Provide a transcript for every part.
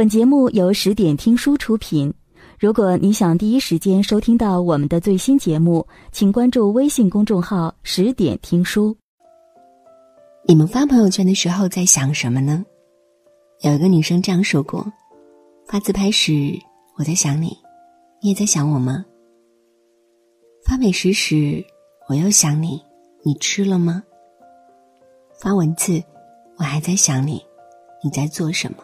本节目由十点听书出品。如果你想第一时间收听到我们的最新节目，请关注微信公众号“十点听书”。你们发朋友圈的时候在想什么呢？有一个女生这样说过：“发自拍时我在想你，你也在想我吗？发美食时我又想你，你吃了吗？发文字我还在想你，你在做什么？”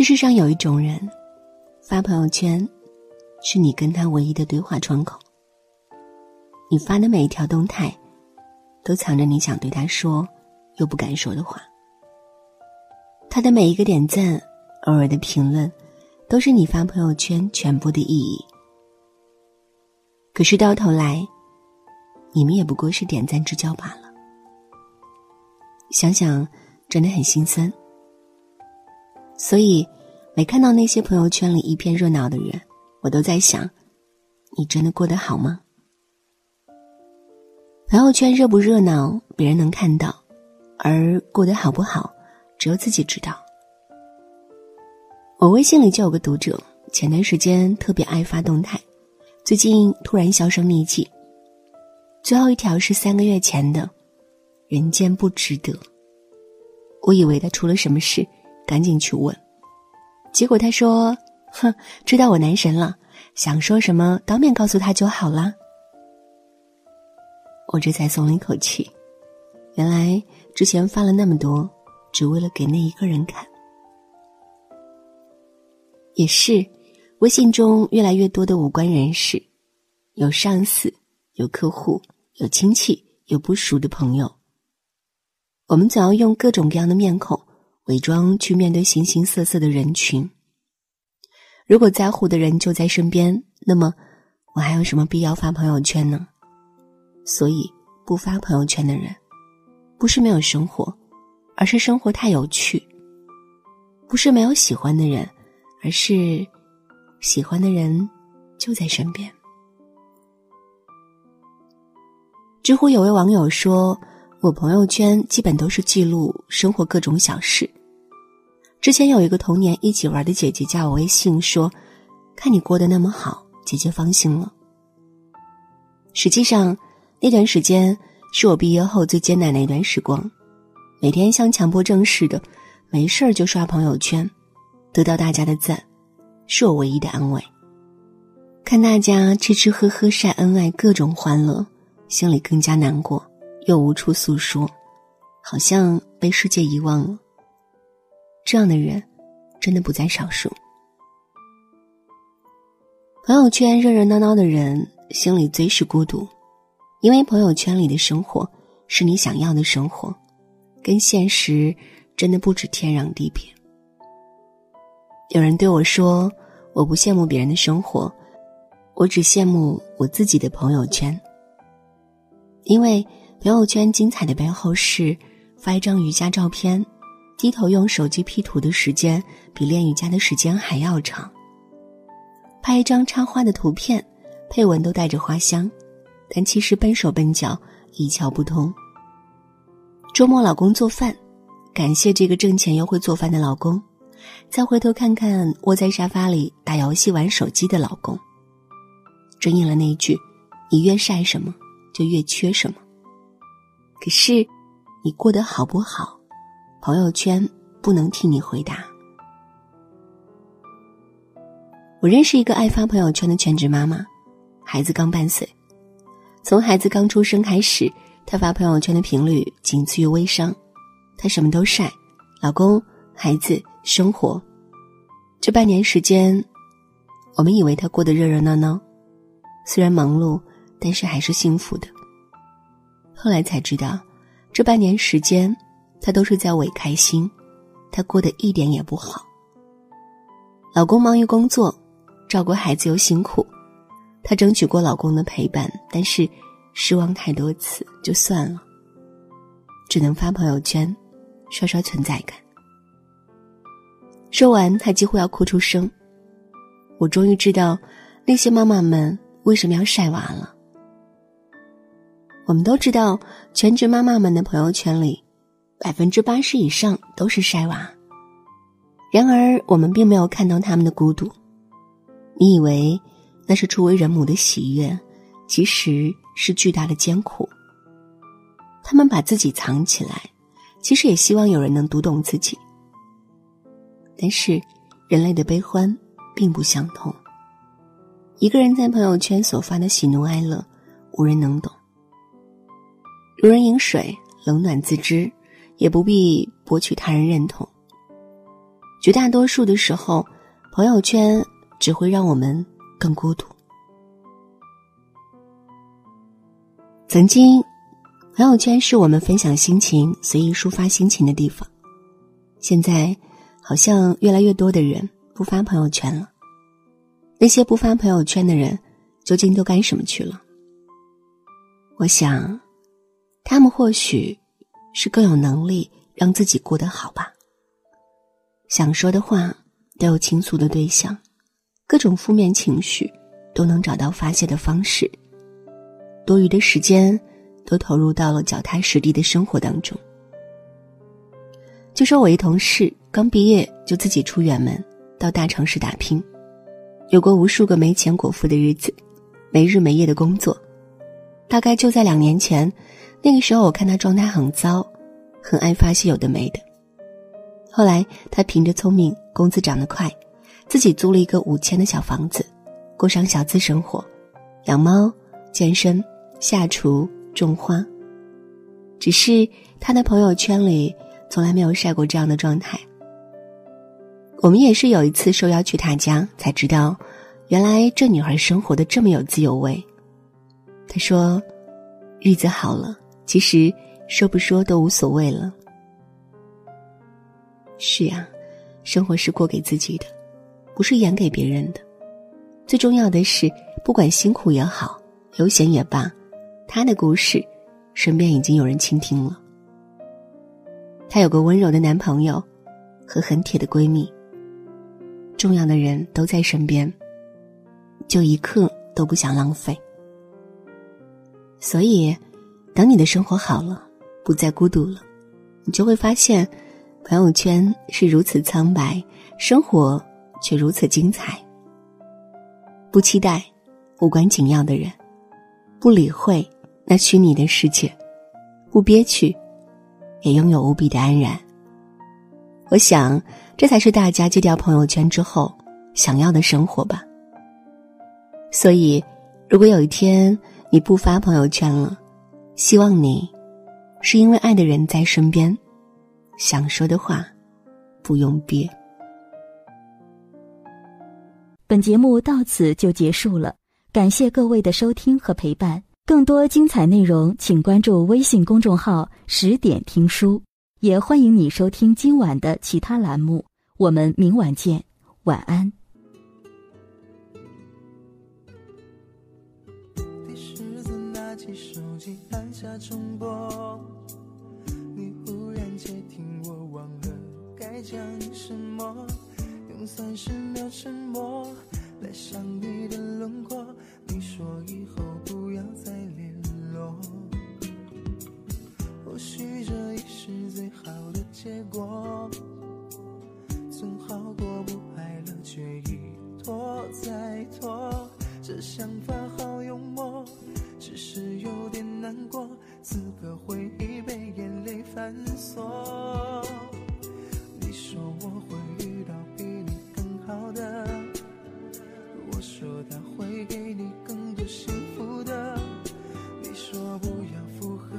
这世上有一种人，发朋友圈，是你跟他唯一的对话窗口。你发的每一条动态，都藏着你想对他说又不敢说的话。他的每一个点赞，偶尔的评论，都是你发朋友圈全部的意义。可是到头来，你们也不过是点赞之交罢了。想想，真的很心酸。所以，每看到那些朋友圈里一片热闹的人，我都在想：你真的过得好吗？朋友圈热不热闹，别人能看到；而过得好不好，只有自己知道。我微信里就有个读者，前段时间特别爱发动态，最近突然销声匿迹。最后一条是三个月前的，“人间不值得。”我以为他出了什么事。赶紧去问，结果他说：“哼，知道我男神了，想说什么当面告诉他就好啦。”我这才松了一口气，原来之前发了那么多，只为了给那一个人看。也是，微信中越来越多的无关人士，有上司，有客户，有亲戚，有不熟的朋友。我们总要用各种各样的面孔。伪装去面对形形色色的人群。如果在乎的人就在身边，那么我还有什么必要发朋友圈呢？所以不发朋友圈的人，不是没有生活，而是生活太有趣；不是没有喜欢的人，而是喜欢的人就在身边。知乎有位网友说：“我朋友圈基本都是记录生活各种小事。”之前有一个童年一起玩的姐姐加我微信说：“看你过得那么好，姐姐放心了。”实际上，那段时间是我毕业后最艰难的一段时光，每天像强迫症似的，没事儿就刷朋友圈，得到大家的赞，是我唯一的安慰。看大家吃吃喝喝晒恩爱，各种欢乐，心里更加难过，又无处诉说，好像被世界遗忘了。这样的人，真的不在少数。朋友圈热热闹闹的人，心里最是孤独，因为朋友圈里的生活是你想要的生活，跟现实真的不止天壤地别。有人对我说：“我不羡慕别人的生活，我只羡慕我自己的朋友圈。”因为朋友圈精彩的背后是发一张瑜伽照片。低头用手机 P 图的时间比练瑜伽的时间还要长。拍一张插花的图片，配文都带着花香，但其实笨手笨脚，一窍不通。周末老公做饭，感谢这个挣钱又会做饭的老公。再回头看看窝在沙发里打游戏玩手机的老公，正应了那句：你越晒什么，就越缺什么。可是，你过得好不好？朋友圈不能替你回答。我认识一个爱发朋友圈的全职妈妈，孩子刚半岁，从孩子刚出生开始，她发朋友圈的频率仅次于微商，她什么都晒，老公、孩子、生活。这半年时间，我们以为她过得热热闹闹，虽然忙碌，但是还是幸福的。后来才知道，这半年时间。她都是在伪开心，她过得一点也不好。老公忙于工作，照顾孩子又辛苦，她争取过老公的陪伴，但是失望太多次，就算了，只能发朋友圈，刷刷存在感。说完，她几乎要哭出声。我终于知道，那些妈妈们为什么要晒娃了。我们都知道，全职妈妈们的朋友圈里。百分之八十以上都是晒娃，然而，我们并没有看到他们的孤独。你以为那是初为人母的喜悦，其实是巨大的艰苦。他们把自己藏起来，其实也希望有人能读懂自己。但是，人类的悲欢并不相同。一个人在朋友圈所发的喜怒哀乐，无人能懂。如人饮水，冷暖自知，也不必博取他人认同。绝大多数的时候，朋友圈只会让我们更孤独。曾经，朋友圈是我们分享心情、随意抒发心情的地方。现在，好像越来越多的人不发朋友圈了。那些不发朋友圈的人，究竟都干什么去了？我想。他们或许是更有能力让自己过得好吧。想说的话都有倾诉的对象，各种负面情绪都能找到发泄的方式。多余的时间都投入到了脚踏实地的生活当中。就说我一同事刚毕业就自己出远门到大城市打拼，有过无数个没钱果腹的日子，没日没夜的工作，大概就在两年前。那个时候，我看他状态很糟，很爱发些有的没的。后来，他凭着聪明，工资涨得快，自己租了一个五千的小房子，过上小资生活，养猫、健身、下厨、种花。只是他的朋友圈里从来没有晒过这样的状态。我们也是有一次受邀去他家，才知道，原来这女孩生活的这么有滋有味。他说，日子好了。其实说不说都无所谓了。是呀，生活是过给自己的，不是演给别人的。最重要的是，不管辛苦也好，悠闲也罢，他的故事，身边已经有人倾听了。她有个温柔的男朋友，和很铁的闺蜜。重要的人都在身边，就一刻都不想浪费。所以。当你的生活好了，不再孤独了，你就会发现，朋友圈是如此苍白，生活却如此精彩。不期待无关紧要的人，不理会那虚拟的世界，不憋屈，也拥有无比的安然。我想，这才是大家戒掉朋友圈之后想要的生活吧。所以，如果有一天你不发朋友圈了，希望你，是因为爱的人在身边，想说的话，不用憋。本节目到此就结束了，感谢各位的收听和陪伴。更多精彩内容，请关注微信公众号“十点听书”，也欢迎你收听今晚的其他栏目。我们明晚见，晚安。按下重播，你忽然接听，我忘了该讲什么，用三十秒沉默来想你的轮廓。你说以后不要再联络，或许这已是最好的结果，总好过不爱了却一拖再拖。这想法好幽默。只是有点难过，此刻回忆被眼泪反锁。你说我会遇到比你更好的，我说他会给你更多幸福的。你说不要附和，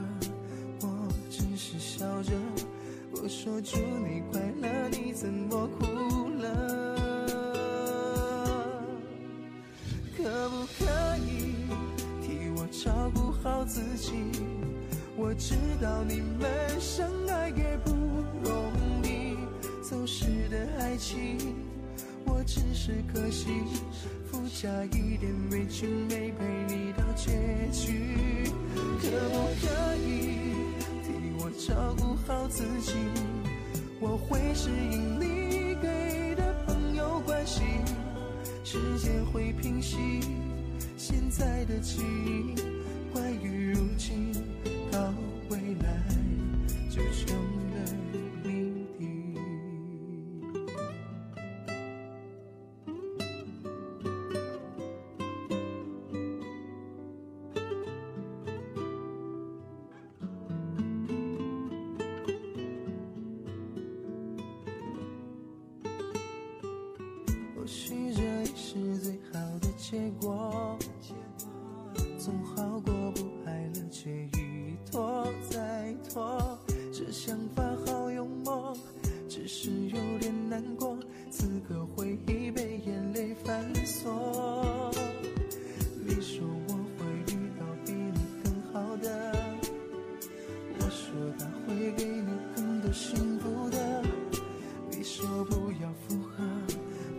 我只是笑着。我说祝你快乐，你怎么哭了？我知道你们相爱也不容易。走失的爱情，我只是可惜，附加一点委屈，没陪你到结局。可不可以替我照顾好自己？我会适应你给的朋友关系，时间会平息。现在的记忆，想法好幽默只是有点难过。此刻回忆被眼泪反锁你说我会遇到比你更好的。我说他会给你更多幸福的你说不要复合。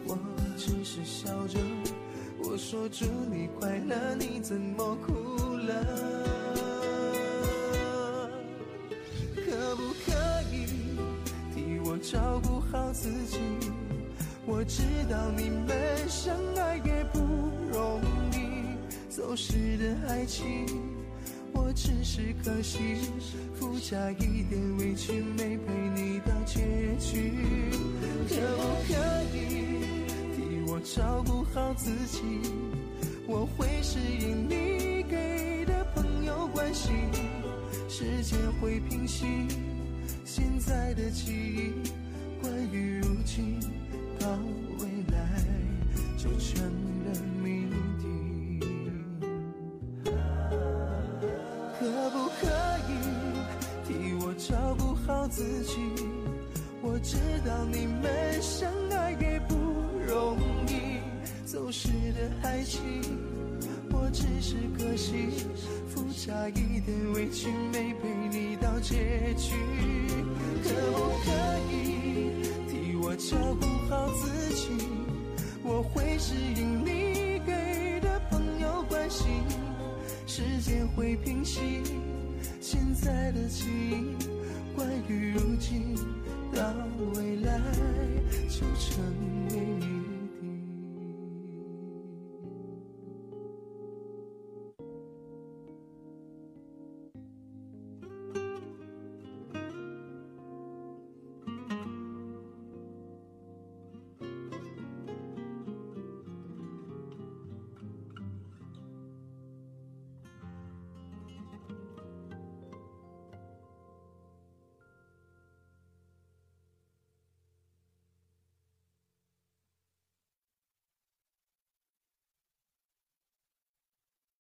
我只是笑着我说祝你快乐你怎么哭了？照顾好自己？我知道你们相爱也不容易，走失的爱情，我只是可惜，附加一点委屈，没陪你到结局。可不可以替我照顾好自己？我会适应你给的朋友关系，时间会平息现在的记忆，关于如今。到未来就成了谜底，可不可以替我照顾好自己？我知道你们相爱也不容易，走失的爱情，我只是可惜，附加一点委屈，没被你到结局，可不可以替？我照顾好自己，我会适应你给的朋友关系，时间会平息现在的记忆，关于如今到未来就成。